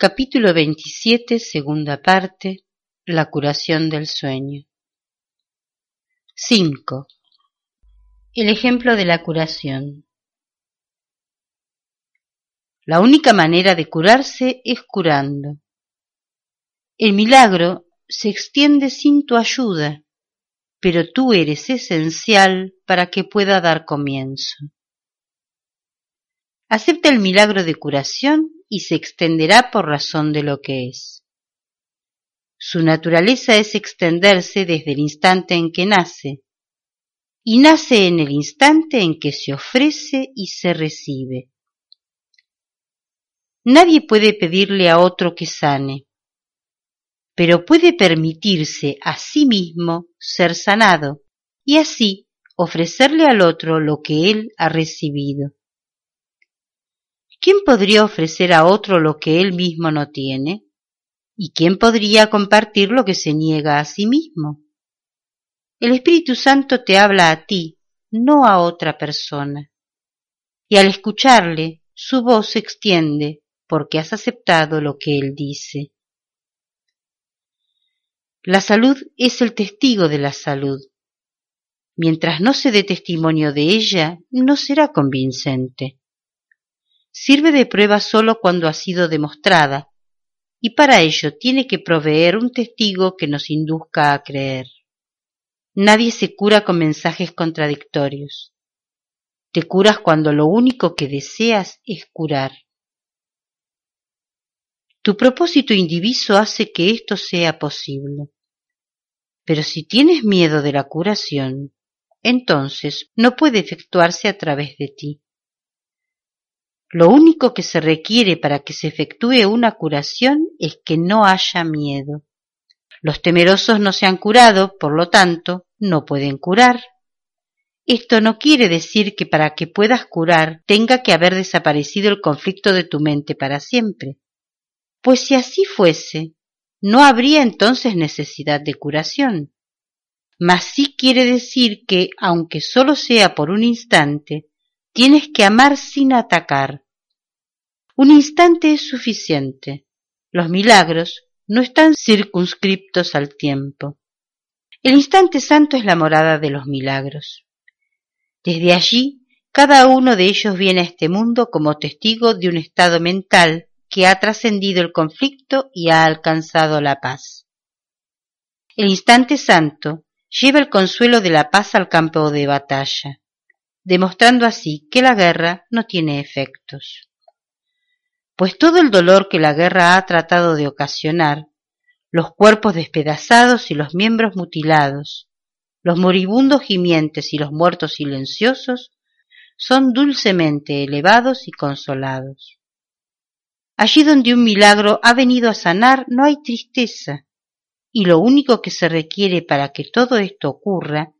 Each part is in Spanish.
Capítulo 27, segunda parte. La curación del sueño. 5. El ejemplo de la curación. La única manera de curarse es curando. El milagro se extiende sin tu ayuda, pero tú eres esencial para que pueda dar comienzo. Acepta el milagro de curación y se extenderá por razón de lo que es. Su naturaleza es extenderse desde el instante en que nace, y nace en el instante en que se ofrece y se recibe. Nadie puede pedirle a otro que sane, pero puede permitirse a sí mismo ser sanado y así ofrecerle al otro lo que él ha recibido. ¿Quién podría ofrecer a otro lo que él mismo no tiene? ¿Y quién podría compartir lo que se niega a sí mismo? El Espíritu Santo te habla a ti, no a otra persona. Y al escucharle, su voz se extiende porque has aceptado lo que él dice. La salud es el testigo de la salud. Mientras no se dé testimonio de ella, no será convincente sirve de prueba sólo cuando ha sido demostrada, y para ello tiene que proveer un testigo que nos induzca a creer. Nadie se cura con mensajes contradictorios. Te curas cuando lo único que deseas es curar. Tu propósito indiviso hace que esto sea posible. Pero si tienes miedo de la curación, entonces no puede efectuarse a través de ti. Lo único que se requiere para que se efectúe una curación es que no haya miedo. Los temerosos no se han curado, por lo tanto, no pueden curar. Esto no quiere decir que para que puedas curar tenga que haber desaparecido el conflicto de tu mente para siempre. Pues si así fuese, no habría entonces necesidad de curación. Mas sí quiere decir que, aunque sólo sea por un instante, Tienes que amar sin atacar. Un instante es suficiente. Los milagros no están circunscriptos al tiempo. El instante santo es la morada de los milagros. Desde allí, cada uno de ellos viene a este mundo como testigo de un estado mental que ha trascendido el conflicto y ha alcanzado la paz. El instante santo lleva el consuelo de la paz al campo de batalla demostrando así que la guerra no tiene efectos. Pues todo el dolor que la guerra ha tratado de ocasionar, los cuerpos despedazados y los miembros mutilados, los moribundos gimientes y los muertos silenciosos, son dulcemente elevados y consolados. Allí donde un milagro ha venido a sanar no hay tristeza, y lo único que se requiere para que todo esto ocurra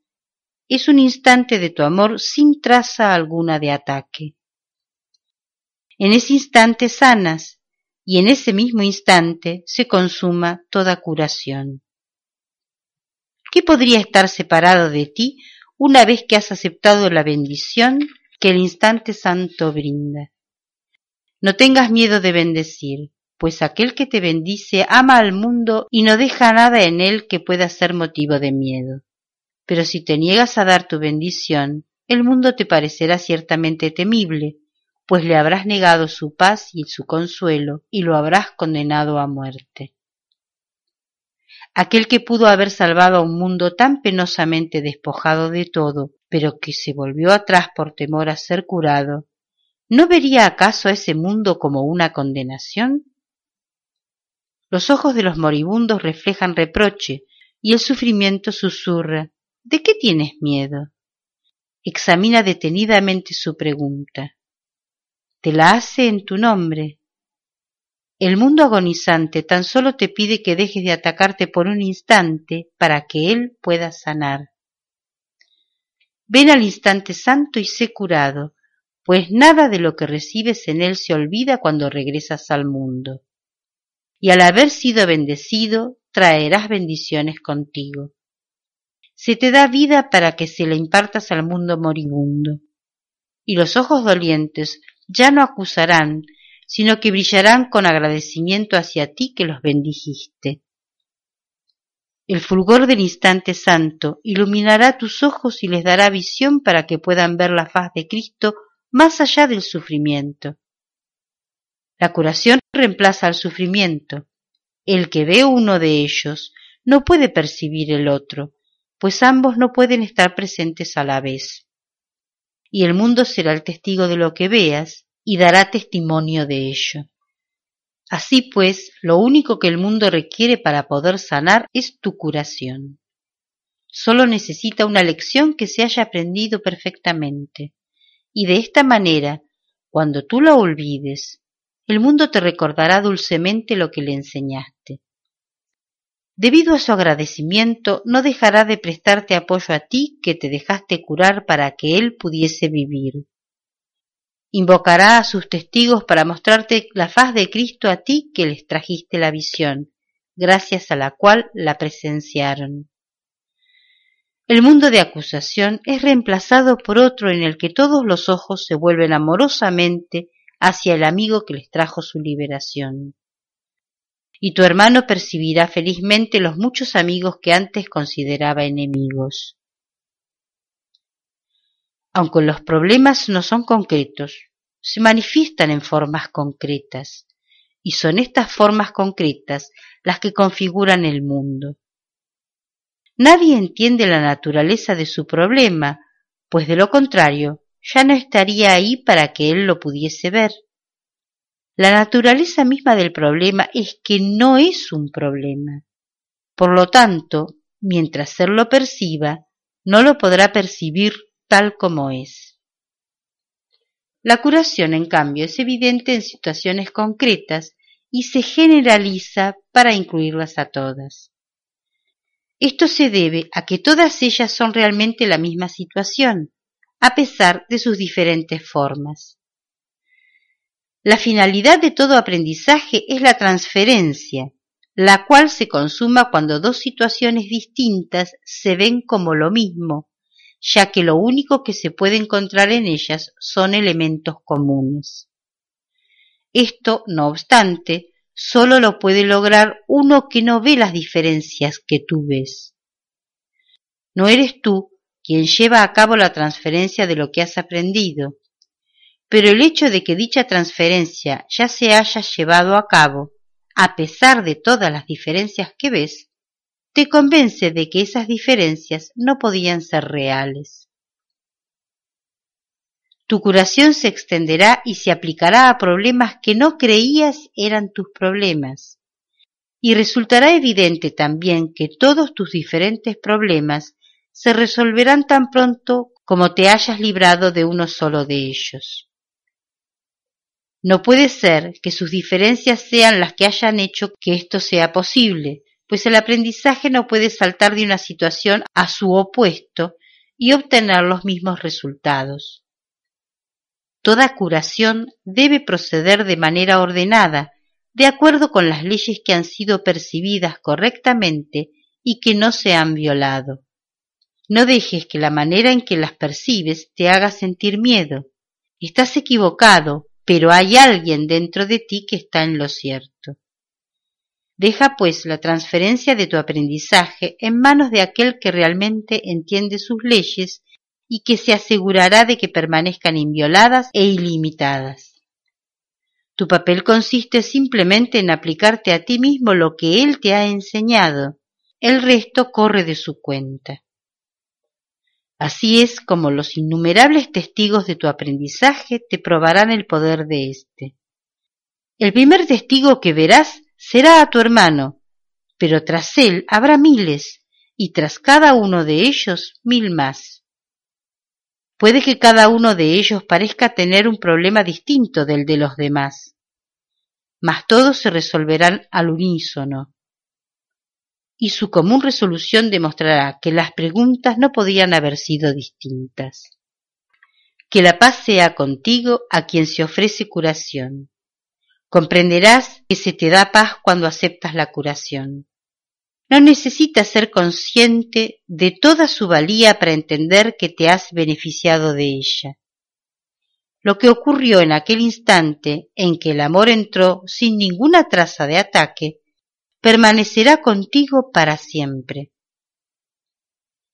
es un instante de tu amor sin traza alguna de ataque. En ese instante sanas y en ese mismo instante se consuma toda curación. ¿Qué podría estar separado de ti una vez que has aceptado la bendición que el instante santo brinda? No tengas miedo de bendecir, pues aquel que te bendice ama al mundo y no deja nada en él que pueda ser motivo de miedo. Pero si te niegas a dar tu bendición, el mundo te parecerá ciertamente temible, pues le habrás negado su paz y su consuelo, y lo habrás condenado a muerte. Aquel que pudo haber salvado a un mundo tan penosamente despojado de todo, pero que se volvió atrás por temor a ser curado, ¿no vería acaso a ese mundo como una condenación? Los ojos de los moribundos reflejan reproche, y el sufrimiento susurra ¿De qué tienes miedo? Examina detenidamente su pregunta. Te la hace en tu nombre. El mundo agonizante tan solo te pide que dejes de atacarte por un instante para que él pueda sanar. Ven al instante santo y sé curado, pues nada de lo que recibes en él se olvida cuando regresas al mundo. Y al haber sido bendecido, traerás bendiciones contigo se te da vida para que se la impartas al mundo moribundo. Y los ojos dolientes ya no acusarán, sino que brillarán con agradecimiento hacia ti que los bendijiste. El fulgor del instante santo iluminará tus ojos y les dará visión para que puedan ver la faz de Cristo más allá del sufrimiento. La curación reemplaza al sufrimiento. El que ve uno de ellos no puede percibir el otro, pues ambos no pueden estar presentes a la vez. Y el mundo será el testigo de lo que veas y dará testimonio de ello. Así pues, lo único que el mundo requiere para poder sanar es tu curación. Solo necesita una lección que se haya aprendido perfectamente. Y de esta manera, cuando tú la olvides, el mundo te recordará dulcemente lo que le enseñaste. Debido a su agradecimiento, no dejará de prestarte apoyo a ti que te dejaste curar para que él pudiese vivir. Invocará a sus testigos para mostrarte la faz de Cristo a ti que les trajiste la visión, gracias a la cual la presenciaron. El mundo de acusación es reemplazado por otro en el que todos los ojos se vuelven amorosamente hacia el amigo que les trajo su liberación. Y tu hermano percibirá felizmente los muchos amigos que antes consideraba enemigos aunque los problemas no son concretos, se manifiestan en formas concretas, y son estas formas concretas las que configuran el mundo. Nadie entiende la naturaleza de su problema, pues de lo contrario ya no estaría ahí para que él lo pudiese ver. La naturaleza misma del problema es que no es un problema. Por lo tanto, mientras él lo perciba, no lo podrá percibir tal como es. La curación, en cambio, es evidente en situaciones concretas y se generaliza para incluirlas a todas. Esto se debe a que todas ellas son realmente la misma situación, a pesar de sus diferentes formas. La finalidad de todo aprendizaje es la transferencia, la cual se consuma cuando dos situaciones distintas se ven como lo mismo ya que lo único que se puede encontrar en ellas son elementos comunes. Esto, no obstante, sólo lo puede lograr uno que no ve las diferencias que tú ves. No eres tú quien lleva a cabo la transferencia de lo que has aprendido, pero el hecho de que dicha transferencia ya se haya llevado a cabo, a pesar de todas las diferencias que ves, te convence de que esas diferencias no podían ser reales. Tu curación se extenderá y se aplicará a problemas que no creías eran tus problemas. Y resultará evidente también que todos tus diferentes problemas se resolverán tan pronto como te hayas librado de uno solo de ellos. No puede ser que sus diferencias sean las que hayan hecho que esto sea posible, pues el aprendizaje no puede saltar de una situación a su opuesto y obtener los mismos resultados. Toda curación debe proceder de manera ordenada, de acuerdo con las leyes que han sido percibidas correctamente y que no se han violado. No dejes que la manera en que las percibes te haga sentir miedo. Estás equivocado, pero hay alguien dentro de ti que está en lo cierto. Deja pues la transferencia de tu aprendizaje en manos de aquel que realmente entiende sus leyes y que se asegurará de que permanezcan invioladas e ilimitadas. Tu papel consiste simplemente en aplicarte a ti mismo lo que él te ha enseñado. El resto corre de su cuenta. Así es como los innumerables testigos de tu aprendizaje te probarán el poder de éste. El primer testigo que verás será a tu hermano, pero tras él habrá miles, y tras cada uno de ellos mil más. Puede que cada uno de ellos parezca tener un problema distinto del de los demás, mas todos se resolverán al unísono, y su común resolución demostrará que las preguntas no podían haber sido distintas. Que la paz sea contigo a quien se ofrece curación Comprenderás que se te da paz cuando aceptas la curación. No necesitas ser consciente de toda su valía para entender que te has beneficiado de ella. lo que ocurrió en aquel instante en que el amor entró sin ninguna traza de ataque, permanecerá contigo para siempre.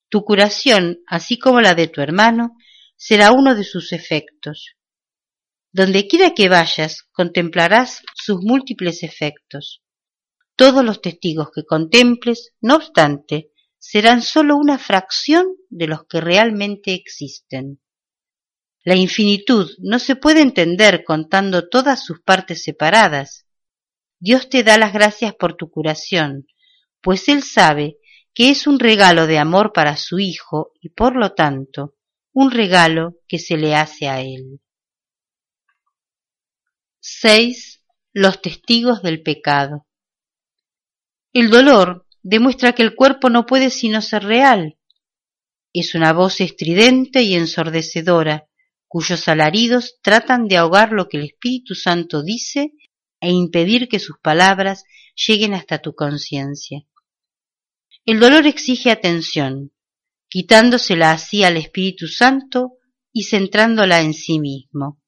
Tu curación, así como la de tu hermano, será uno de sus efectos. Donde quiera que vayas, contemplarás sus múltiples efectos. Todos los testigos que contemples, no obstante, serán sólo una fracción de los que realmente existen. La infinitud no se puede entender contando todas sus partes separadas. Dios te da las gracias por tu curación, pues Él sabe que es un regalo de amor para su Hijo y por lo tanto un regalo que se le hace a Él. 6. Los testigos del pecado. El dolor demuestra que el cuerpo no puede sino ser real. Es una voz estridente y ensordecedora, cuyos alaridos tratan de ahogar lo que el Espíritu Santo dice e impedir que sus palabras lleguen hasta tu conciencia. El dolor exige atención, quitándosela así al Espíritu Santo y centrándola en sí mismo.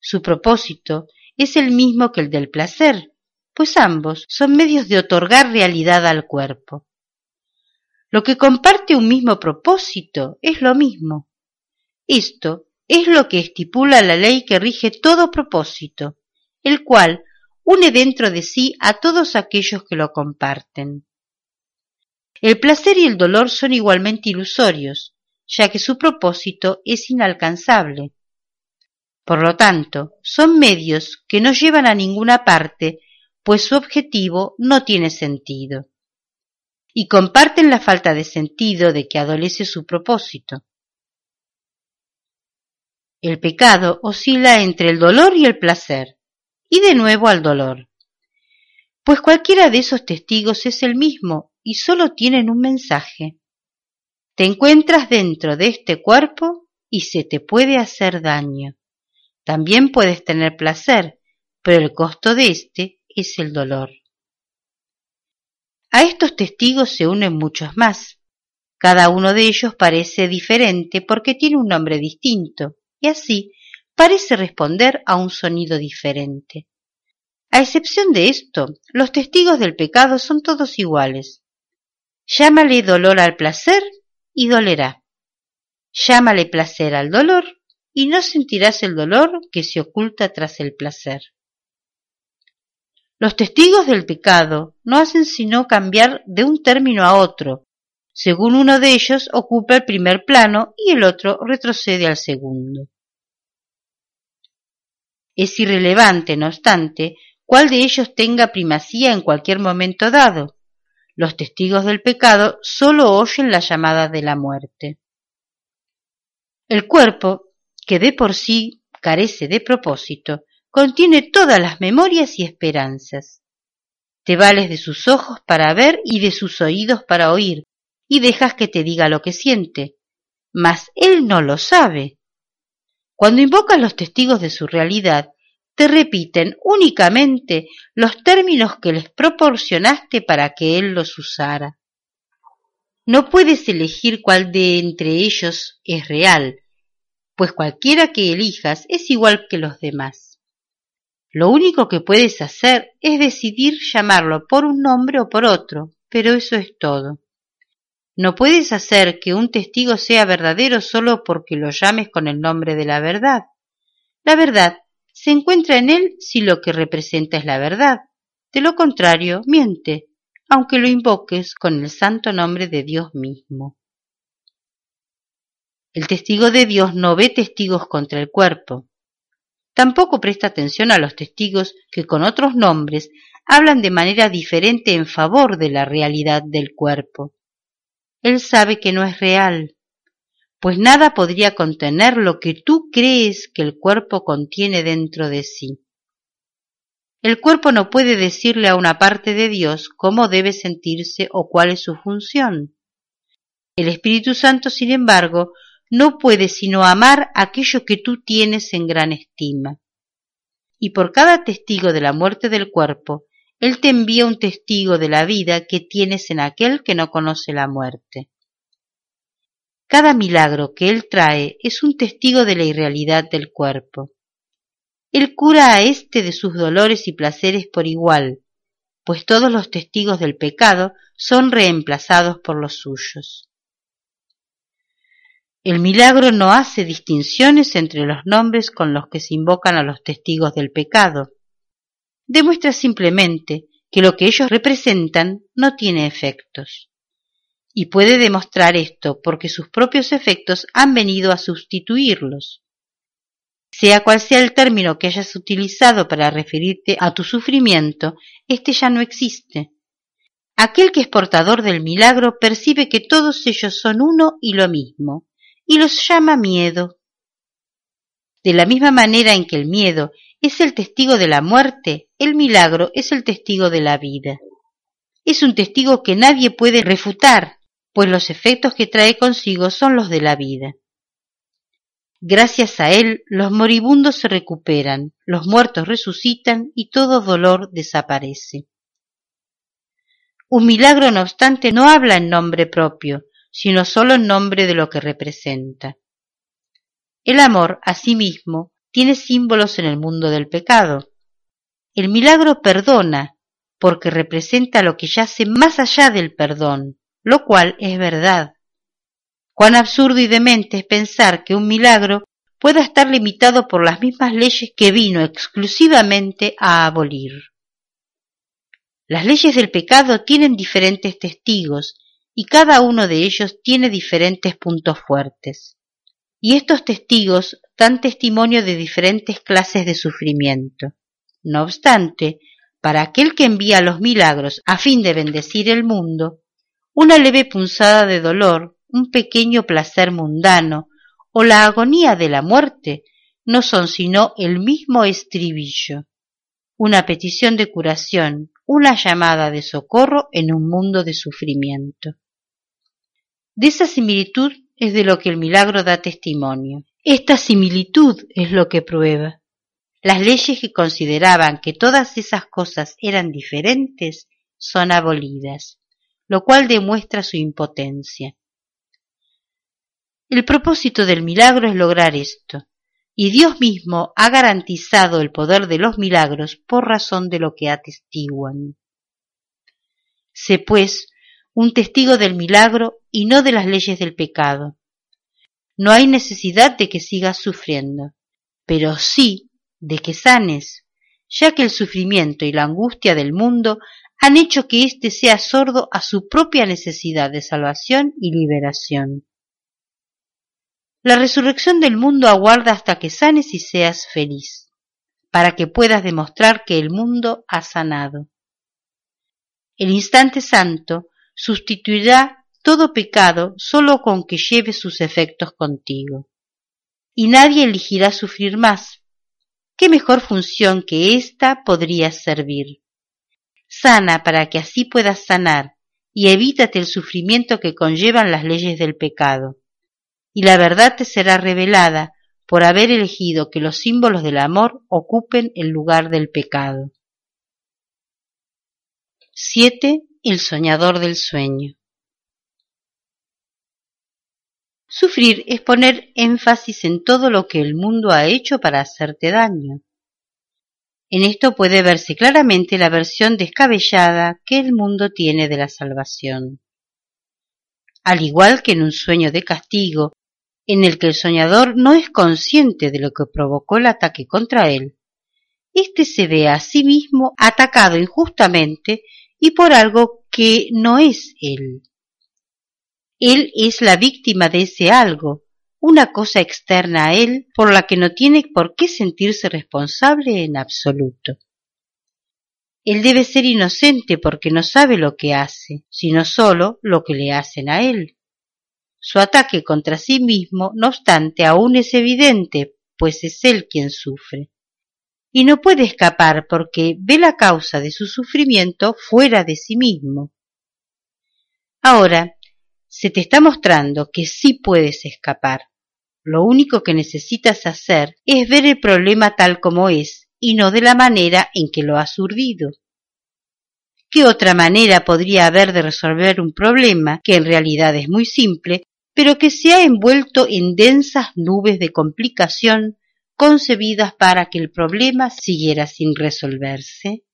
Su propósito es el mismo que el del placer, pues ambos son medios de otorgar realidad al cuerpo. Lo que comparte un mismo propósito es lo mismo. Esto es lo que estipula la ley que rige todo propósito, el cual une dentro de sí a todos aquellos que lo comparten. El placer y el dolor son igualmente ilusorios, ya que su propósito es inalcanzable. Por lo tanto, son medios que no llevan a ninguna parte, pues su objetivo no tiene sentido. Y comparten la falta de sentido de que adolece su propósito. El pecado oscila entre el dolor y el placer, y de nuevo al dolor. Pues cualquiera de esos testigos es el mismo y solo tienen un mensaje. Te encuentras dentro de este cuerpo y se te puede hacer daño. También puedes tener placer, pero el costo de éste es el dolor. A estos testigos se unen muchos más. Cada uno de ellos parece diferente porque tiene un nombre distinto, y así parece responder a un sonido diferente. A excepción de esto, los testigos del pecado son todos iguales. Llámale dolor al placer y dolerá. Llámale placer al dolor y no sentirás el dolor que se oculta tras el placer. Los testigos del pecado no hacen sino cambiar de un término a otro, según uno de ellos ocupa el primer plano y el otro retrocede al segundo. Es irrelevante, no obstante, cuál de ellos tenga primacía en cualquier momento dado. Los testigos del pecado sólo oyen la llamada de la muerte. El cuerpo, que de por sí carece de propósito, contiene todas las memorias y esperanzas. Te vales de sus ojos para ver y de sus oídos para oír, y dejas que te diga lo que siente. Mas él no lo sabe. Cuando invocas los testigos de su realidad, te repiten únicamente los términos que les proporcionaste para que él los usara. No puedes elegir cuál de entre ellos es real, pues cualquiera que elijas es igual que los demás. Lo único que puedes hacer es decidir llamarlo por un nombre o por otro, pero eso es todo. No puedes hacer que un testigo sea verdadero solo porque lo llames con el nombre de la verdad. La verdad se encuentra en él si lo que representa es la verdad. De lo contrario, miente, aunque lo invoques con el santo nombre de Dios mismo. El testigo de Dios no ve testigos contra el cuerpo. Tampoco presta atención a los testigos que con otros nombres hablan de manera diferente en favor de la realidad del cuerpo él sabe que no es real, pues nada podría contener lo que tú crees que el cuerpo contiene dentro de sí. El cuerpo no puede decirle a una parte de Dios cómo debe sentirse o cuál es su función. El Espíritu Santo, sin embargo, no puede sino amar aquello que tú tienes en gran estima. Y por cada testigo de la muerte del cuerpo, él te envía un testigo de la vida que tienes en aquel que no conoce la muerte. cada milagro que él trae es un testigo de la irrealidad del cuerpo. Él cura a éste de sus dolores y placeres por igual, pues todos los testigos del pecado son reemplazados por los suyos. El milagro no hace distinciones entre los nombres con los que se invocan a los testigos del pecado. Demuestra simplemente que lo que ellos representan no tiene efectos y puede demostrar esto porque sus propios efectos han venido a sustituirlos. Sea cual sea el término que hayas utilizado para referirte a tu sufrimiento, éste ya no existe. Aquel que es portador del milagro percibe que todos ellos son uno y lo mismo, y los llama miedo. De la misma manera en que el miedo es el testigo de la muerte, el milagro es el testigo de la vida. Es un testigo que nadie puede refutar, pues los efectos que trae consigo son los de la vida. Gracias a él los moribundos se recuperan, los muertos resucitan y todo dolor desaparece. Un milagro, no obstante, no habla en nombre propio, sino sólo en nombre de lo que representa. El amor, asimismo, tiene símbolos en el mundo del pecado. El milagro perdona, porque representa lo que yace más allá del perdón, lo cual es verdad. Cuán absurdo y demente es pensar que un milagro pueda estar limitado por las mismas leyes que vino exclusivamente a abolir. Las leyes del pecado tienen diferentes testigos y cada uno de ellos tiene diferentes puntos fuertes. Y estos testigos dan testimonio de diferentes clases de sufrimiento. No obstante, para aquel que envía los milagros a fin de bendecir el mundo, una leve punzada de dolor, un pequeño placer mundano o la agonía de la muerte no son sino el mismo estribillo, una petición de curación, una llamada de socorro en un mundo de sufrimiento. De esa similitud es de lo que el milagro da testimonio. Esta similitud es lo que prueba. Las leyes que consideraban que todas esas cosas eran diferentes son abolidas lo cual demuestra su impotencia. El propósito del milagro es lograr esto, y Dios mismo ha garantizado el poder de los milagros por razón de lo que atestiguan. Sé, pues, un testigo del milagro y no de las leyes del pecado. No hay necesidad de que sigas sufriendo, pero sí de que sanes, ya que el sufrimiento y la angustia del mundo han hecho que éste sea sordo a su propia necesidad de salvación y liberación. La resurrección del mundo aguarda hasta que sanes y seas feliz, para que puedas demostrar que el mundo ha sanado. El instante santo sustituirá todo pecado solo con que lleve sus efectos contigo. Y nadie elegirá sufrir más. ¿Qué mejor función que ésta podría servir? sana para que así puedas sanar y evítate el sufrimiento que conllevan las leyes del pecado. Y la verdad te será revelada por haber elegido que los símbolos del amor ocupen el lugar del pecado. 7. El soñador del sueño. Sufrir es poner énfasis en todo lo que el mundo ha hecho para hacerte daño. En esto puede verse claramente la versión descabellada que el mundo tiene de la salvación. Al igual que en un sueño de castigo, en el que el soñador no es consciente de lo que provocó el ataque contra él, éste se ve a sí mismo atacado injustamente y por algo que no es él. Él es la víctima de ese algo, una cosa externa a él por la que no tiene por qué sentirse responsable en absoluto. Él debe ser inocente porque no sabe lo que hace, sino sólo lo que le hacen a él. Su ataque contra sí mismo, no obstante, aún es evidente, pues es él quien sufre. Y no puede escapar porque ve la causa de su sufrimiento fuera de sí mismo. Ahora, se te está mostrando que sí puedes escapar. Lo único que necesitas hacer es ver el problema tal como es y no de la manera en que lo has urdido. ¿Qué otra manera podría haber de resolver un problema que en realidad es muy simple pero que se ha envuelto en densas nubes de complicación concebidas para que el problema siguiera sin resolverse?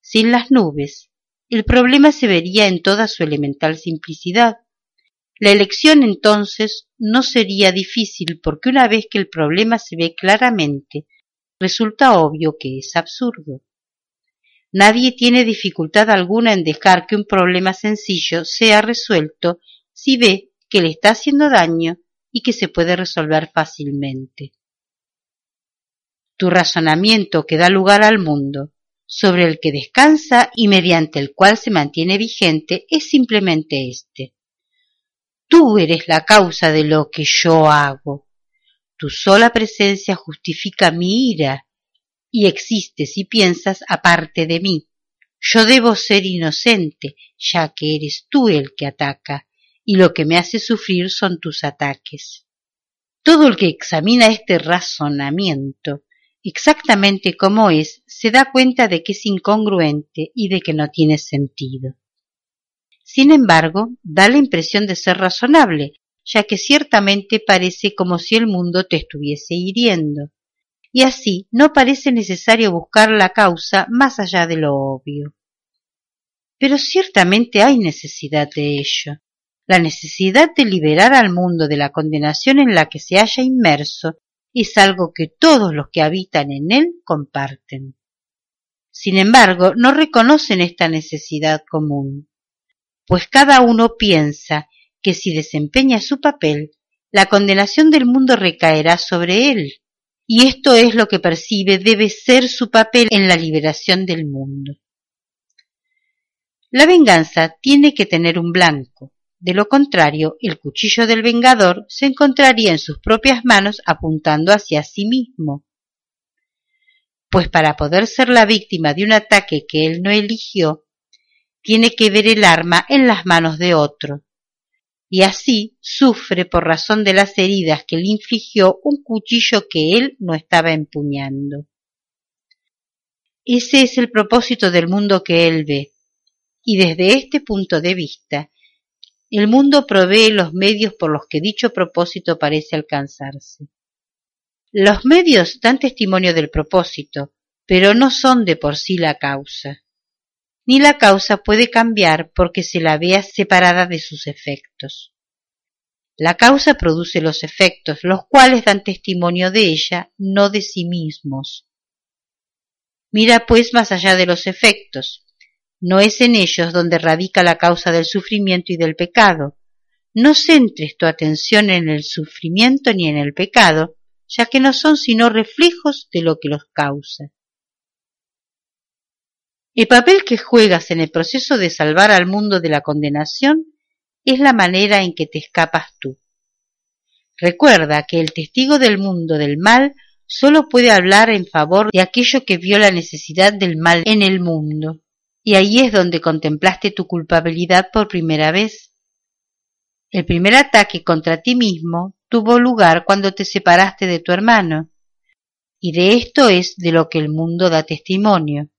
Sin las nubes, el problema se vería en toda su elemental simplicidad. La elección entonces no sería difícil porque una vez que el problema se ve claramente, resulta obvio que es absurdo. Nadie tiene dificultad alguna en dejar que un problema sencillo sea resuelto si ve que le está haciendo daño y que se puede resolver fácilmente. Tu razonamiento que da lugar al mundo, sobre el que descansa y mediante el cual se mantiene vigente, es simplemente este. Tú eres la causa de lo que yo hago. Tu sola presencia justifica mi ira y existes y piensas aparte de mí. Yo debo ser inocente, ya que eres tú el que ataca, y lo que me hace sufrir son tus ataques. Todo el que examina este razonamiento exactamente como es, se da cuenta de que es incongruente y de que no tiene sentido. Sin embargo, da la impresión de ser razonable, ya que ciertamente parece como si el mundo te estuviese hiriendo, y así no parece necesario buscar la causa más allá de lo obvio. Pero ciertamente hay necesidad de ello, la necesidad de liberar al mundo de la condenación en la que se haya inmerso es algo que todos los que habitan en él comparten. Sin embargo, no reconocen esta necesidad común, pues cada uno piensa que si desempeña su papel, la condenación del mundo recaerá sobre él, y esto es lo que percibe debe ser su papel en la liberación del mundo. La venganza tiene que tener un blanco, de lo contrario, el cuchillo del vengador se encontraría en sus propias manos apuntando hacia sí mismo. Pues para poder ser la víctima de un ataque que él no eligió, tiene que ver el arma en las manos de otro, y así sufre por razón de las heridas que le infligió un cuchillo que él no estaba empuñando. Ese es el propósito del mundo que él ve, y desde este punto de vista el mundo provee los medios por los que dicho propósito parece alcanzarse. Los medios dan testimonio del propósito, pero no son de por sí la causa. Ni la causa puede cambiar porque se la vea separada de sus efectos. La causa produce los efectos, los cuales dan testimonio de ella, no de sí mismos. Mira pues más allá de los efectos, no es en ellos donde radica la causa del sufrimiento y del pecado. No centres tu atención en el sufrimiento ni en el pecado, ya que no son sino reflejos de lo que los causa. El papel que juegas en el proceso de salvar al mundo de la condenación es la manera en que te escapas tú. Recuerda que el testigo del mundo del mal sólo puede hablar en favor de aquello que vio la necesidad del mal en el mundo y ahí es donde contemplaste tu culpabilidad por primera vez. El primer ataque contra ti mismo tuvo lugar cuando te separaste de tu hermano, y de esto es de lo que el mundo da testimonio.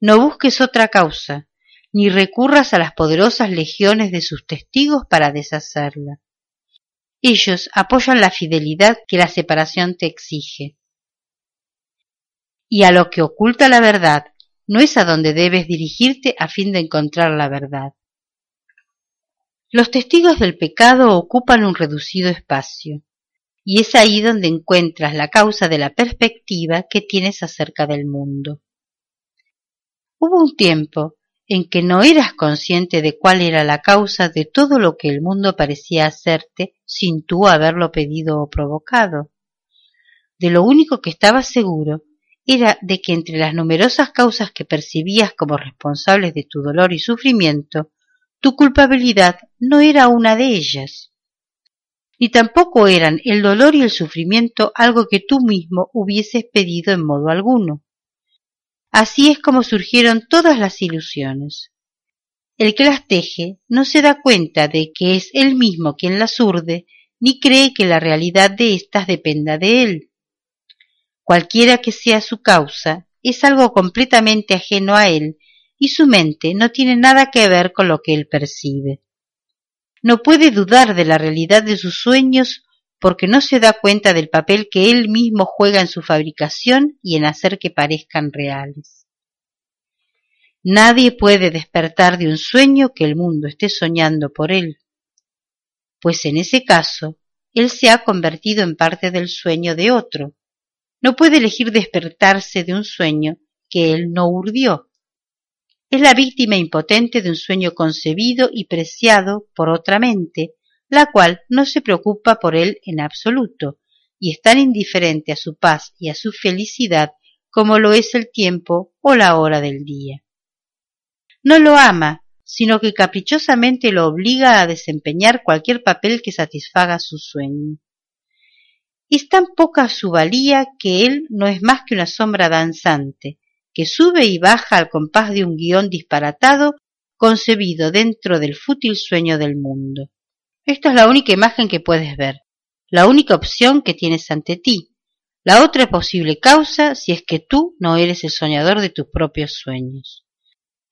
No busques otra causa, ni recurras a las poderosas legiones de sus testigos para deshacerla. Ellos apoyan la fidelidad que la separación te exige. Y a lo que oculta la verdad no es a donde debes dirigirte a fin de encontrar la verdad. Los testigos del pecado ocupan un reducido espacio, y es ahí donde encuentras la causa de la perspectiva que tienes acerca del mundo. Hubo un tiempo en que no eras consciente de cuál era la causa de todo lo que el mundo parecía hacerte sin tú haberlo pedido o provocado. De lo único que estabas seguro era de que entre las numerosas causas que percibías como responsables de tu dolor y sufrimiento, tu culpabilidad no era una de ellas. Ni tampoco eran el dolor y el sufrimiento algo que tú mismo hubieses pedido en modo alguno. Así es como surgieron todas las ilusiones. El que las teje no se da cuenta de que es él mismo quien las urde, ni cree que la realidad de éstas dependa de él cualquiera que sea su causa, es algo completamente ajeno a él y su mente no tiene nada que ver con lo que él percibe. no puede dudar de la realidad de sus sueños porque no se da cuenta del papel que él mismo juega en su fabricación y en hacer que parezcan reales. Nadie puede despertar de un sueño que el mundo esté soñando por él, pues en ese caso él se ha convertido en parte del sueño de otro. No puede elegir despertarse de un sueño que él no urdió. Es la víctima impotente de un sueño concebido y preciado por otra mente, la cual no se preocupa por él en absoluto, y es tan indiferente a su paz y a su felicidad como lo es el tiempo o la hora del día. No lo ama, sino que caprichosamente lo obliga a desempeñar cualquier papel que satisfaga su sueño. Es tan poca su valía que él no es más que una sombra danzante, que sube y baja al compás de un guion disparatado concebido dentro del fútil sueño del mundo. Esta es la única imagen que puedes ver, la única opción que tienes ante ti, la otra posible causa si es que tú no eres el soñador de tus propios sueños.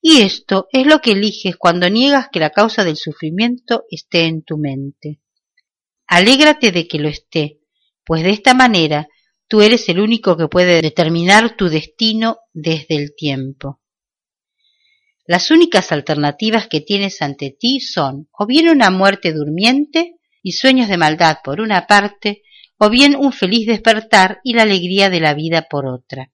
Y esto es lo que eliges cuando niegas que la causa del sufrimiento esté en tu mente. Alégrate de que lo esté, pues de esta manera tú eres el único que puede determinar tu destino desde el tiempo. Las únicas alternativas que tienes ante ti son o bien una muerte durmiente y sueños de maldad por una parte, o bien un feliz despertar y la alegría de la vida por otra.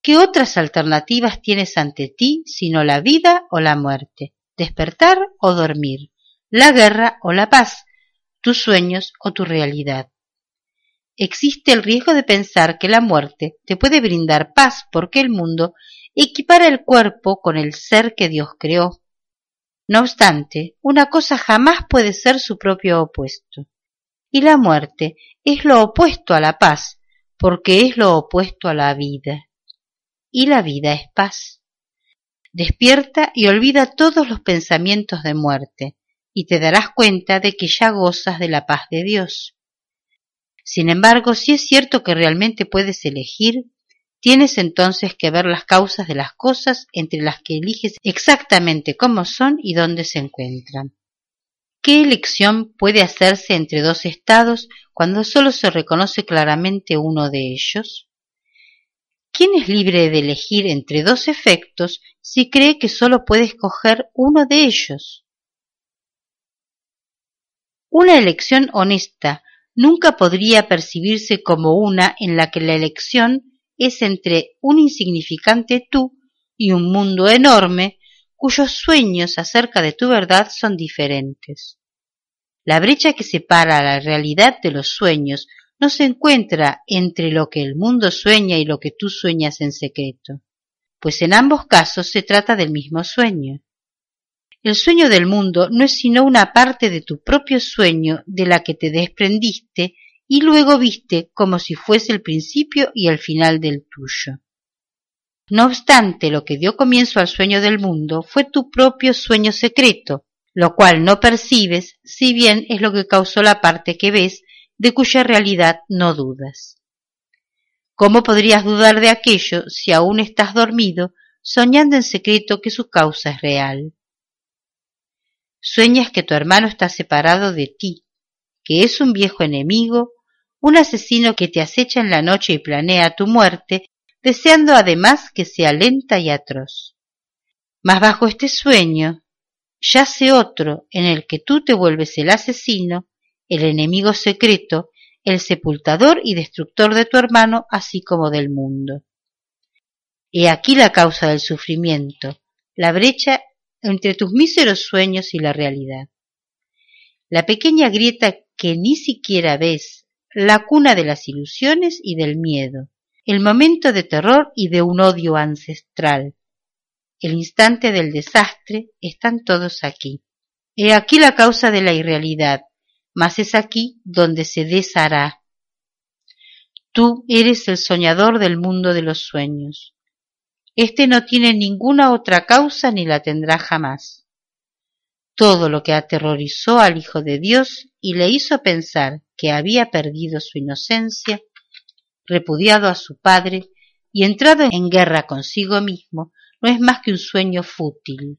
¿Qué otras alternativas tienes ante ti sino la vida o la muerte, despertar o dormir, la guerra o la paz, tus sueños o tu realidad? Existe el riesgo de pensar que la muerte te puede brindar paz porque el mundo equipara el cuerpo con el ser que Dios creó. No obstante, una cosa jamás puede ser su propio opuesto. Y la muerte es lo opuesto a la paz, porque es lo opuesto a la vida y la vida es paz. Despierta y olvida todos los pensamientos de muerte, y te darás cuenta de que ya gozas de la paz de Dios. Sin embargo, si es cierto que realmente puedes elegir, tienes entonces que ver las causas de las cosas entre las que eliges exactamente cómo son y dónde se encuentran. ¿Qué elección puede hacerse entre dos estados cuando sólo se reconoce claramente uno de ellos? ¿Quién es libre de elegir entre dos efectos si cree que sólo puede escoger uno de ellos? Una elección honesta nunca podría percibirse como una en la que la elección es entre un insignificante tú y un mundo enorme cuyos sueños acerca de tu verdad son diferentes. La brecha que separa la realidad de los sueños no se encuentra entre lo que el mundo sueña y lo que tú sueñas en secreto, pues en ambos casos se trata del mismo sueño. El sueño del mundo no es sino una parte de tu propio sueño de la que te desprendiste y luego viste como si fuese el principio y el final del tuyo. No obstante, lo que dio comienzo al sueño del mundo fue tu propio sueño secreto, lo cual no percibes, si bien es lo que causó la parte que ves de cuya realidad no dudas. ¿Cómo podrías dudar de aquello si aún estás dormido, soñando en secreto que su causa es real? Sueñas que tu hermano está separado de ti, que es un viejo enemigo, un asesino que te acecha en la noche y planea tu muerte, deseando además que sea lenta y atroz. Mas bajo este sueño yace otro en el que tú te vuelves el asesino el enemigo secreto, el sepultador y destructor de tu hermano, así como del mundo. He aquí la causa del sufrimiento, la brecha entre tus míseros sueños y la realidad. La pequeña grieta que ni siquiera ves, la cuna de las ilusiones y del miedo, el momento de terror y de un odio ancestral, el instante del desastre, están todos aquí. He aquí la causa de la irrealidad, mas es aquí donde se deshará. Tú eres el soñador del mundo de los sueños. Este no tiene ninguna otra causa ni la tendrá jamás. Todo lo que aterrorizó al Hijo de Dios y le hizo pensar que había perdido su inocencia, repudiado a su Padre y entrado en guerra consigo mismo, no es más que un sueño fútil.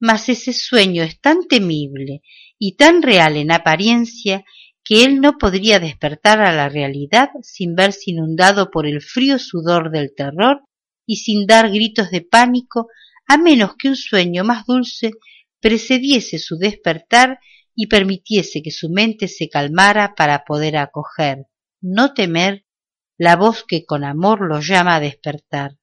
mas ese sueño es tan temible y tan real en apariencia que él no podría despertar a la realidad sin verse inundado por el frío sudor del terror y sin dar gritos de pánico a menos que un sueño más dulce precediese su despertar y permitiese que su mente se calmara para poder acoger, no temer, la voz que con amor lo llama a despertar.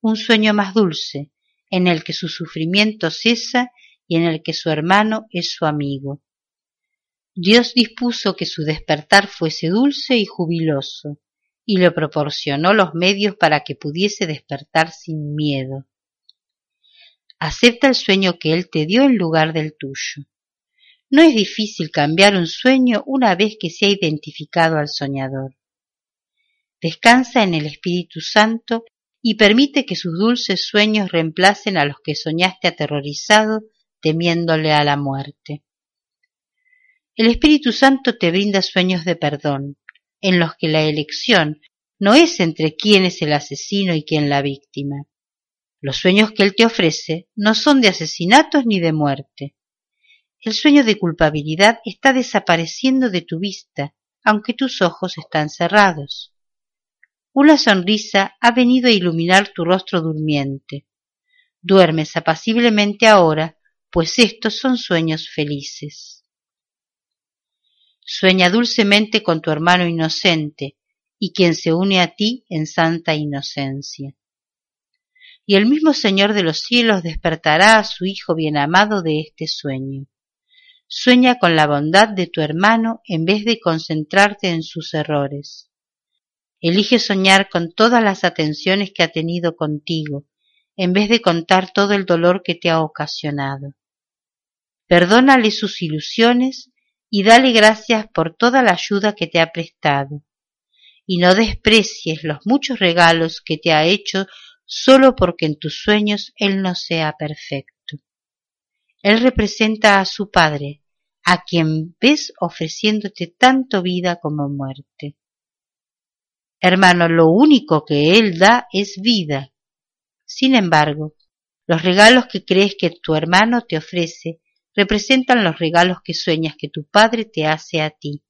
Un sueño más dulce, en el que su sufrimiento cesa y en el que su hermano es su amigo. Dios dispuso que su despertar fuese dulce y jubiloso, y le proporcionó los medios para que pudiese despertar sin miedo. Acepta el sueño que Él te dio en lugar del tuyo. No es difícil cambiar un sueño una vez que se ha identificado al soñador. Descansa en el Espíritu Santo y permite que sus dulces sueños reemplacen a los que soñaste aterrorizado temiéndole a la muerte. El Espíritu Santo te brinda sueños de perdón, en los que la elección no es entre quién es el asesino y quién la víctima. Los sueños que Él te ofrece no son de asesinatos ni de muerte. El sueño de culpabilidad está desapareciendo de tu vista, aunque tus ojos están cerrados. Una sonrisa ha venido a iluminar tu rostro durmiente. Duermes apaciblemente ahora pues estos son sueños felices. Sueña dulcemente con tu hermano inocente y quien se une a ti en santa inocencia. Y el mismo Señor de los cielos despertará a su Hijo bien amado de este sueño. Sueña con la bondad de tu hermano en vez de concentrarte en sus errores. Elige soñar con todas las atenciones que ha tenido contigo, en vez de contar todo el dolor que te ha ocasionado. Perdónale sus ilusiones y dale gracias por toda la ayuda que te ha prestado. Y no desprecies los muchos regalos que te ha hecho solo porque en tus sueños él no sea perfecto. Él representa a su Padre, a quien ves ofreciéndote tanto vida como muerte. Hermano, lo único que Él da es vida. Sin embargo, los regalos que crees que tu hermano te ofrece representan los regalos que sueñas que tu Padre te hace a ti.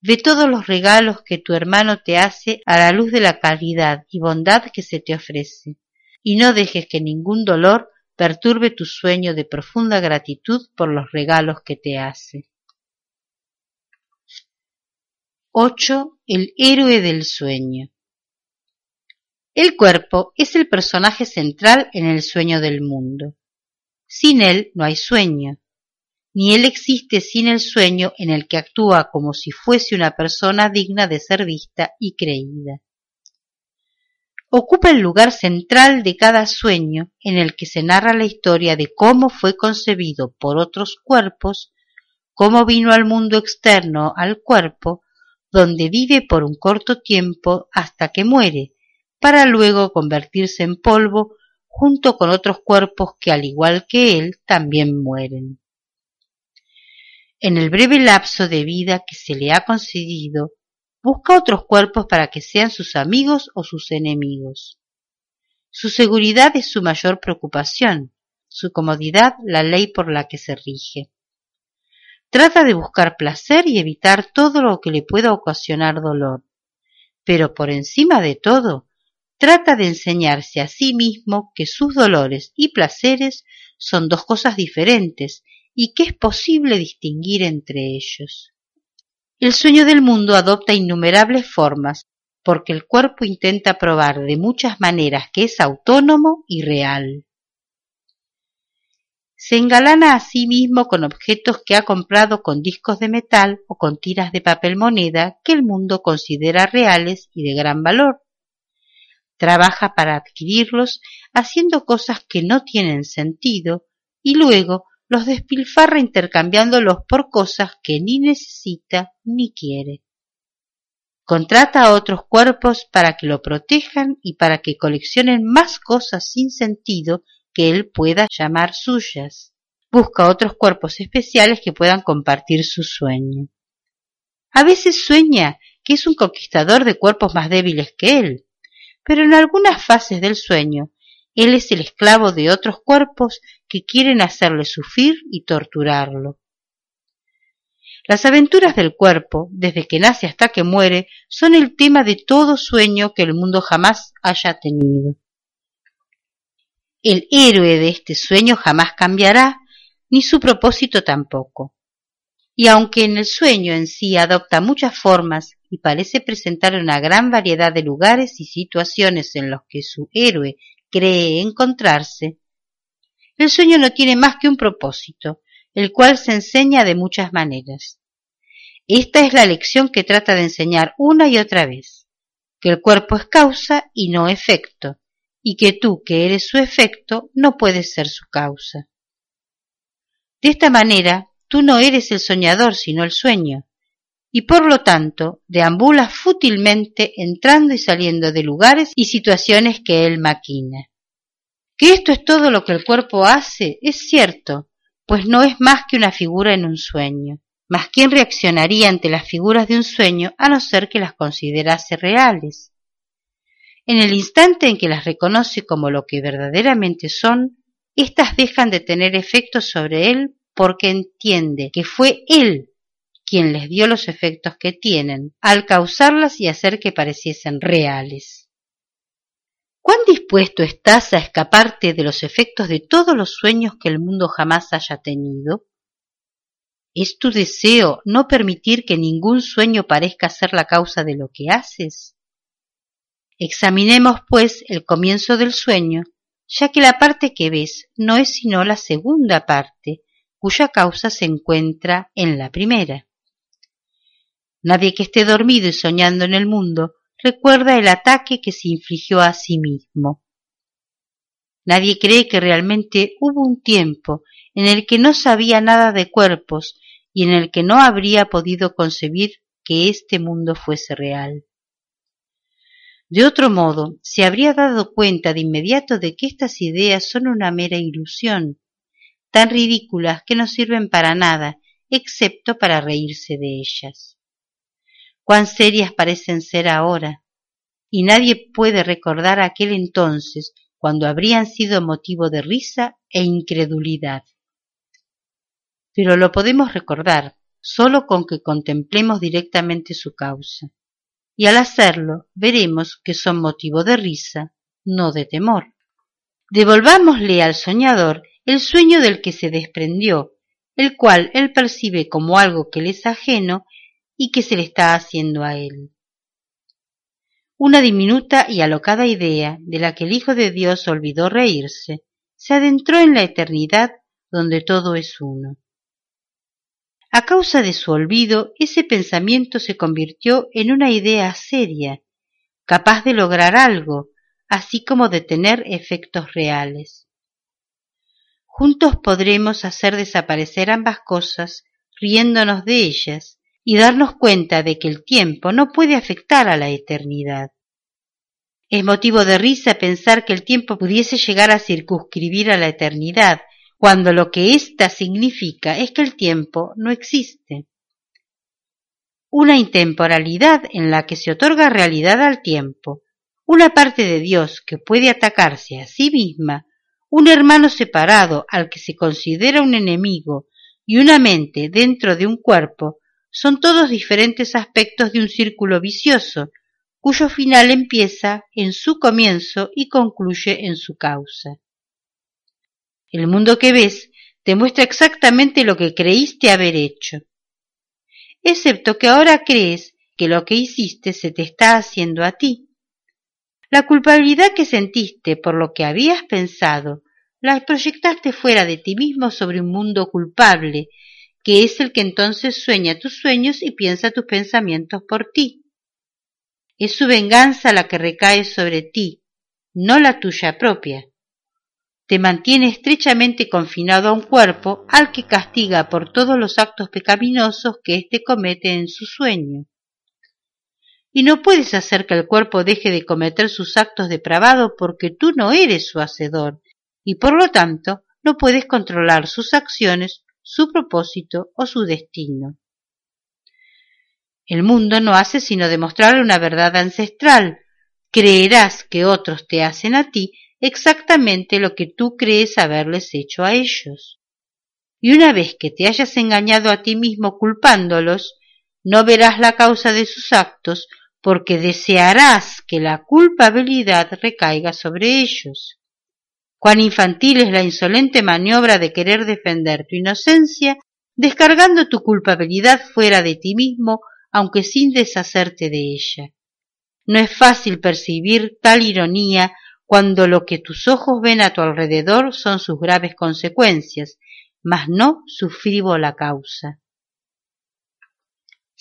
Ve todos los regalos que tu hermano te hace a la luz de la caridad y bondad que se te ofrece, y no dejes que ningún dolor perturbe tu sueño de profunda gratitud por los regalos que te hace. 8. El héroe del sueño. El cuerpo es el personaje central en el sueño del mundo. Sin él no hay sueño, ni él existe sin el sueño en el que actúa como si fuese una persona digna de ser vista y creída. Ocupa el lugar central de cada sueño en el que se narra la historia de cómo fue concebido por otros cuerpos, cómo vino al mundo externo al cuerpo, donde vive por un corto tiempo hasta que muere, para luego convertirse en polvo junto con otros cuerpos que al igual que él también mueren. En el breve lapso de vida que se le ha concedido, busca otros cuerpos para que sean sus amigos o sus enemigos. Su seguridad es su mayor preocupación, su comodidad la ley por la que se rige. Trata de buscar placer y evitar todo lo que le pueda ocasionar dolor, pero por encima de todo trata de enseñarse a sí mismo que sus dolores y placeres son dos cosas diferentes y que es posible distinguir entre ellos. El sueño del mundo adopta innumerables formas porque el cuerpo intenta probar de muchas maneras que es autónomo y real. Se engalana a sí mismo con objetos que ha comprado con discos de metal o con tiras de papel moneda que el mundo considera reales y de gran valor trabaja para adquirirlos haciendo cosas que no tienen sentido y luego los despilfarra intercambiándolos por cosas que ni necesita ni quiere. Contrata a otros cuerpos para que lo protejan y para que coleccionen más cosas sin sentido que él pueda llamar suyas. Busca otros cuerpos especiales que puedan compartir su sueño. A veces sueña que es un conquistador de cuerpos más débiles que él, pero en algunas fases del sueño Él es el esclavo de otros cuerpos que quieren hacerle sufrir y torturarlo. Las aventuras del cuerpo, desde que nace hasta que muere, son el tema de todo sueño que el mundo jamás haya tenido. El héroe de este sueño jamás cambiará, ni su propósito tampoco. Y aunque en el sueño en sí adopta muchas formas y parece presentar una gran variedad de lugares y situaciones en los que su héroe cree encontrarse, el sueño no tiene más que un propósito, el cual se enseña de muchas maneras. Esta es la lección que trata de enseñar una y otra vez, que el cuerpo es causa y no efecto, y que tú, que eres su efecto, no puedes ser su causa. De esta manera, tú no eres el soñador, sino el sueño, y por lo tanto deambulas fútilmente entrando y saliendo de lugares y situaciones que él maquina. Que esto es todo lo que el cuerpo hace es cierto, pues no es más que una figura en un sueño. Mas ¿quién reaccionaría ante las figuras de un sueño a no ser que las considerase reales? En el instante en que las reconoce como lo que verdaderamente son, éstas dejan de tener efecto sobre él porque entiende que fue él quien les dio los efectos que tienen al causarlas y hacer que pareciesen reales. ¿Cuán dispuesto estás a escaparte de los efectos de todos los sueños que el mundo jamás haya tenido? ¿Es tu deseo no permitir que ningún sueño parezca ser la causa de lo que haces? Examinemos, pues, el comienzo del sueño, ya que la parte que ves no es sino la segunda parte, cuya causa se encuentra en la primera. Nadie que esté dormido y soñando en el mundo recuerda el ataque que se infligió a sí mismo. Nadie cree que realmente hubo un tiempo en el que no sabía nada de cuerpos y en el que no habría podido concebir que este mundo fuese real. De otro modo, se habría dado cuenta de inmediato de que estas ideas son una mera ilusión, tan ridículas que no sirven para nada, excepto para reírse de ellas. Cuán serias parecen ser ahora, y nadie puede recordar aquel entonces cuando habrían sido motivo de risa e incredulidad. Pero lo podemos recordar sólo con que contemplemos directamente su causa y al hacerlo veremos que son motivo de risa, no de temor. Devolvámosle al soñador el sueño del que se desprendió, el cual él percibe como algo que le es ajeno y que se le está haciendo a él. Una diminuta y alocada idea de la que el Hijo de Dios olvidó reírse, se adentró en la eternidad donde todo es uno. A causa de su olvido, ese pensamiento se convirtió en una idea seria, capaz de lograr algo, así como de tener efectos reales. Juntos podremos hacer desaparecer ambas cosas, riéndonos de ellas, y darnos cuenta de que el tiempo no puede afectar a la eternidad. Es motivo de risa pensar que el tiempo pudiese llegar a circunscribir a la eternidad, cuando lo que ésta significa es que el tiempo no existe. Una intemporalidad en la que se otorga realidad al tiempo, una parte de Dios que puede atacarse a sí misma, un hermano separado al que se considera un enemigo y una mente dentro de un cuerpo, son todos diferentes aspectos de un círculo vicioso, cuyo final empieza en su comienzo y concluye en su causa. El mundo que ves te muestra exactamente lo que creíste haber hecho, excepto que ahora crees que lo que hiciste se te está haciendo a ti. La culpabilidad que sentiste por lo que habías pensado la proyectaste fuera de ti mismo sobre un mundo culpable, que es el que entonces sueña tus sueños y piensa tus pensamientos por ti. Es su venganza la que recae sobre ti, no la tuya propia te mantiene estrechamente confinado a un cuerpo al que castiga por todos los actos pecaminosos que éste comete en su sueño. Y no puedes hacer que el cuerpo deje de cometer sus actos depravados porque tú no eres su hacedor, y por lo tanto no puedes controlar sus acciones, su propósito o su destino. El mundo no hace sino demostrar una verdad ancestral. Creerás que otros te hacen a ti exactamente lo que tú crees haberles hecho a ellos. Y una vez que te hayas engañado a ti mismo culpándolos, no verás la causa de sus actos porque desearás que la culpabilidad recaiga sobre ellos. Cuán infantil es la insolente maniobra de querer defender tu inocencia descargando tu culpabilidad fuera de ti mismo, aunque sin deshacerte de ella. No es fácil percibir tal ironía cuando lo que tus ojos ven a tu alrededor son sus graves consecuencias, mas no su frívola causa.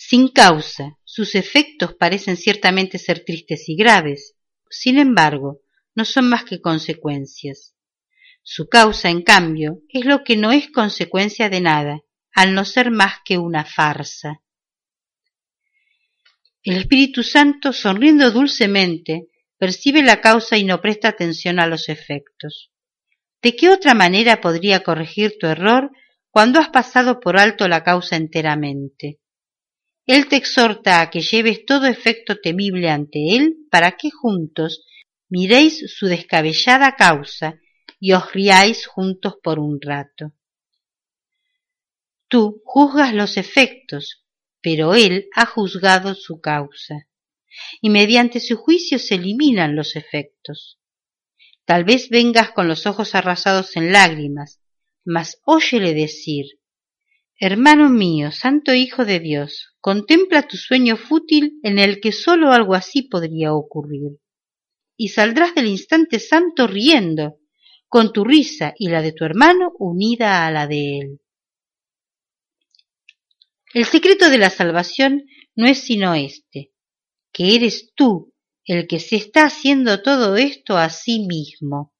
Sin causa, sus efectos parecen ciertamente ser tristes y graves, sin embargo, no son más que consecuencias. Su causa, en cambio, es lo que no es consecuencia de nada, al no ser más que una farsa. El Espíritu Santo, sonriendo dulcemente, percibe la causa y no presta atención a los efectos. ¿De qué otra manera podría corregir tu error cuando has pasado por alto la causa enteramente? Él te exhorta a que lleves todo efecto temible ante Él para que juntos miréis su descabellada causa y os riáis juntos por un rato. Tú juzgas los efectos, pero Él ha juzgado su causa, y mediante su juicio se eliminan los efectos. Tal vez vengas con los ojos arrasados en lágrimas, mas óyele decir, Hermano mío, santo Hijo de Dios, contempla tu sueño fútil en el que sólo algo así podría ocurrir. Y saldrás del instante santo riendo, con tu risa y la de tu hermano unida a la de él. El secreto de la salvación no es sino este, que eres tú el que se está haciendo todo esto a sí mismo.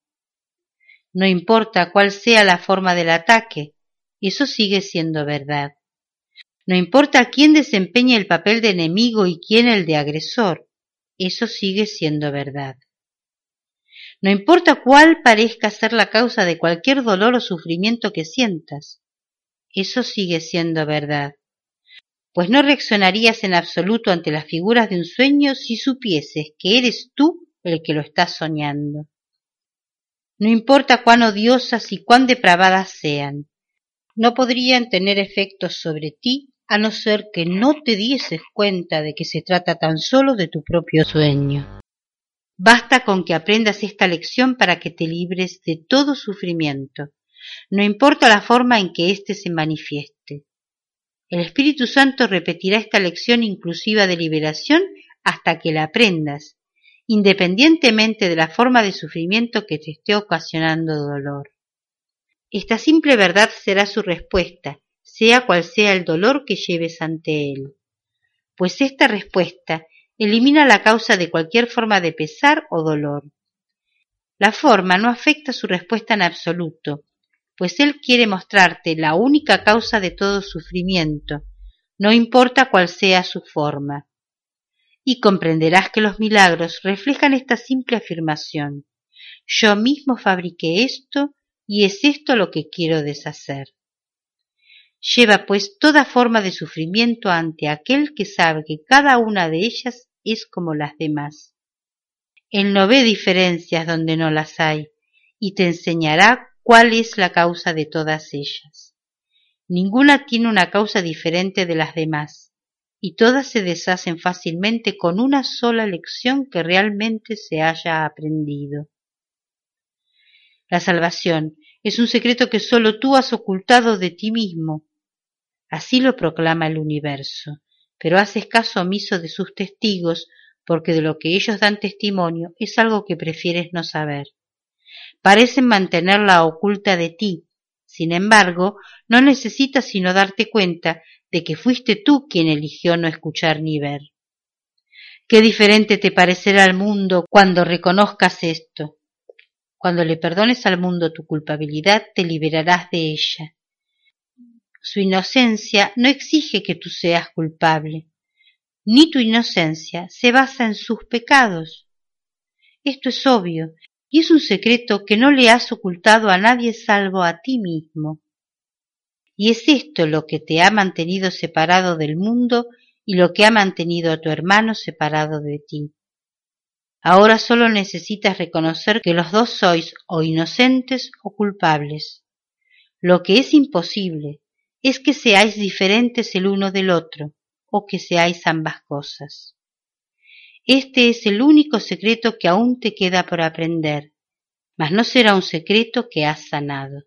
No importa cuál sea la forma del ataque, eso sigue siendo verdad. No importa quién desempeñe el papel de enemigo y quién el de agresor, eso sigue siendo verdad. No importa cuál parezca ser la causa de cualquier dolor o sufrimiento que sientas, eso sigue siendo verdad. Pues no reaccionarías en absoluto ante las figuras de un sueño si supieses que eres tú el que lo estás soñando. No importa cuán odiosas y cuán depravadas sean, no podrían tener efectos sobre ti a no ser que no te dieses cuenta de que se trata tan solo de tu propio sueño. Basta con que aprendas esta lección para que te libres de todo sufrimiento, no importa la forma en que éste se manifieste. El Espíritu Santo repetirá esta lección inclusiva de liberación hasta que la aprendas, independientemente de la forma de sufrimiento que te esté ocasionando dolor. Esta simple verdad será su respuesta, sea cual sea el dolor que lleves ante él. Pues esta respuesta elimina la causa de cualquier forma de pesar o dolor. La forma no afecta su respuesta en absoluto, pues él quiere mostrarte la única causa de todo sufrimiento, no importa cuál sea su forma. Y comprenderás que los milagros reflejan esta simple afirmación. Yo mismo fabriqué esto y es esto lo que quiero deshacer. Lleva pues toda forma de sufrimiento ante aquel que sabe que cada una de ellas es como las demás. Él no ve diferencias donde no las hay y te enseñará cuál es la causa de todas ellas. Ninguna tiene una causa diferente de las demás y todas se deshacen fácilmente con una sola lección que realmente se haya aprendido. La salvación es un secreto que sólo tú has ocultado de ti mismo. Así lo proclama el universo, pero haces caso omiso de sus testigos porque de lo que ellos dan testimonio es algo que prefieres no saber. Parecen mantenerla oculta de ti, sin embargo, no necesitas sino darte cuenta de que fuiste tú quien eligió no escuchar ni ver. Qué diferente te parecerá al mundo cuando reconozcas esto. Cuando le perdones al mundo tu culpabilidad, te liberarás de ella. Su inocencia no exige que tú seas culpable, ni tu inocencia se basa en sus pecados. Esto es obvio, y es un secreto que no le has ocultado a nadie salvo a ti mismo. Y es esto lo que te ha mantenido separado del mundo y lo que ha mantenido a tu hermano separado de ti. Ahora solo necesitas reconocer que los dos sois o inocentes o culpables. Lo que es imposible es que seáis diferentes el uno del otro o que seáis ambas cosas. Este es el único secreto que aún te queda por aprender, mas no será un secreto que has sanado.